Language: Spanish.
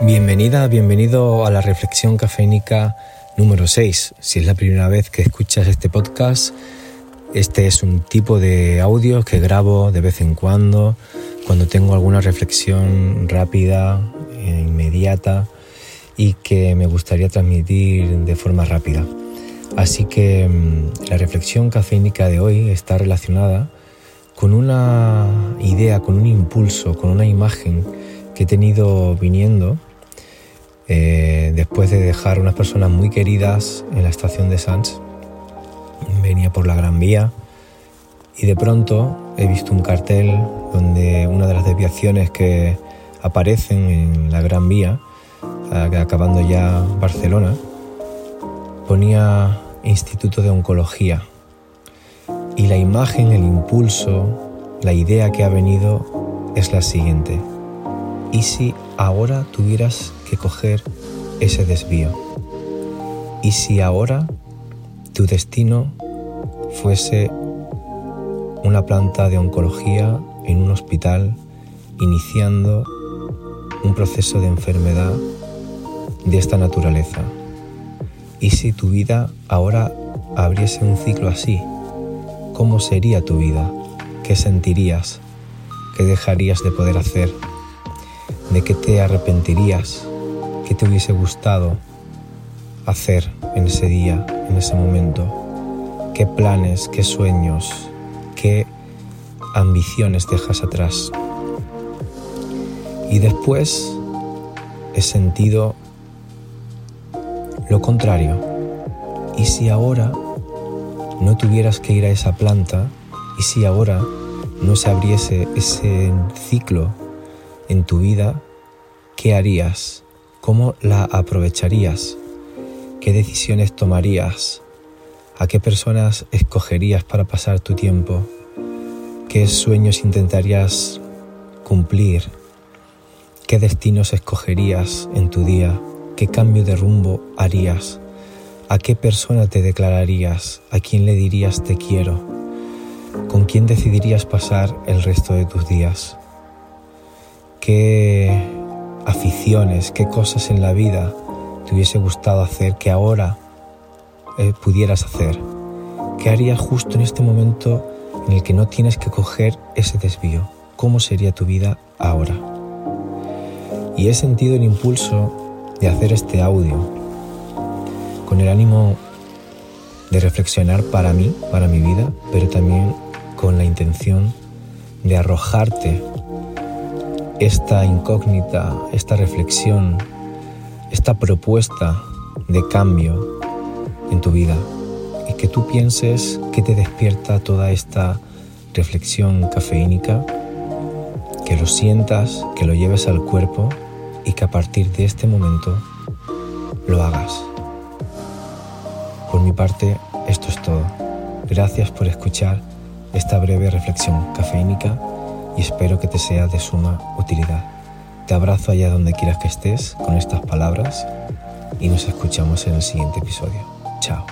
Bienvenida, bienvenido a la reflexión cafeínica número 6. Si es la primera vez que escuchas este podcast, este es un tipo de audio que grabo de vez en cuando, cuando tengo alguna reflexión rápida, e inmediata y que me gustaría transmitir de forma rápida. Así que mm, la reflexión cafeínica de hoy está relacionada con una idea, con un impulso, con una imagen que he tenido viniendo eh, después de dejar unas personas muy queridas en la estación de Sanz. Venía por la Gran Vía y de pronto he visto un cartel donde una de las desviaciones que aparecen en la Gran Vía, acabando ya Barcelona, ponía Instituto de Oncología. Y la imagen, el impulso, la idea que ha venido es la siguiente. ¿Y si ahora tuvieras que coger ese desvío? ¿Y si ahora tu destino fuese una planta de oncología en un hospital iniciando un proceso de enfermedad de esta naturaleza? ¿Y si tu vida ahora abriese un ciclo así? ¿Cómo sería tu vida? ¿Qué sentirías? ¿Qué dejarías de poder hacer? De qué te arrepentirías, qué te hubiese gustado hacer en ese día, en ese momento, qué planes, qué sueños, qué ambiciones dejas atrás. Y después he sentido lo contrario. ¿Y si ahora no tuvieras que ir a esa planta? ¿Y si ahora no se abriese ese ciclo en tu vida, ¿qué harías? ¿Cómo la aprovecharías? ¿Qué decisiones tomarías? ¿A qué personas escogerías para pasar tu tiempo? ¿Qué sueños intentarías cumplir? ¿Qué destinos escogerías en tu día? ¿Qué cambio de rumbo harías? ¿A qué persona te declararías? ¿A quién le dirías te quiero? ¿Con quién decidirías pasar el resto de tus días? Qué aficiones, qué cosas en la vida te hubiese gustado hacer que ahora eh, pudieras hacer. ¿Qué harías justo en este momento en el que no tienes que coger ese desvío? ¿Cómo sería tu vida ahora? Y he sentido el impulso de hacer este audio con el ánimo de reflexionar para mí, para mi vida, pero también con la intención de arrojarte esta incógnita, esta reflexión, esta propuesta de cambio en tu vida y que tú pienses que te despierta toda esta reflexión cafeínica, que lo sientas, que lo lleves al cuerpo y que a partir de este momento lo hagas. Por mi parte, esto es todo. Gracias por escuchar esta breve reflexión cafeínica y espero que te sea de suma utilidad. Te abrazo allá donde quieras que estés con estas palabras y nos escuchamos en el siguiente episodio. Chao.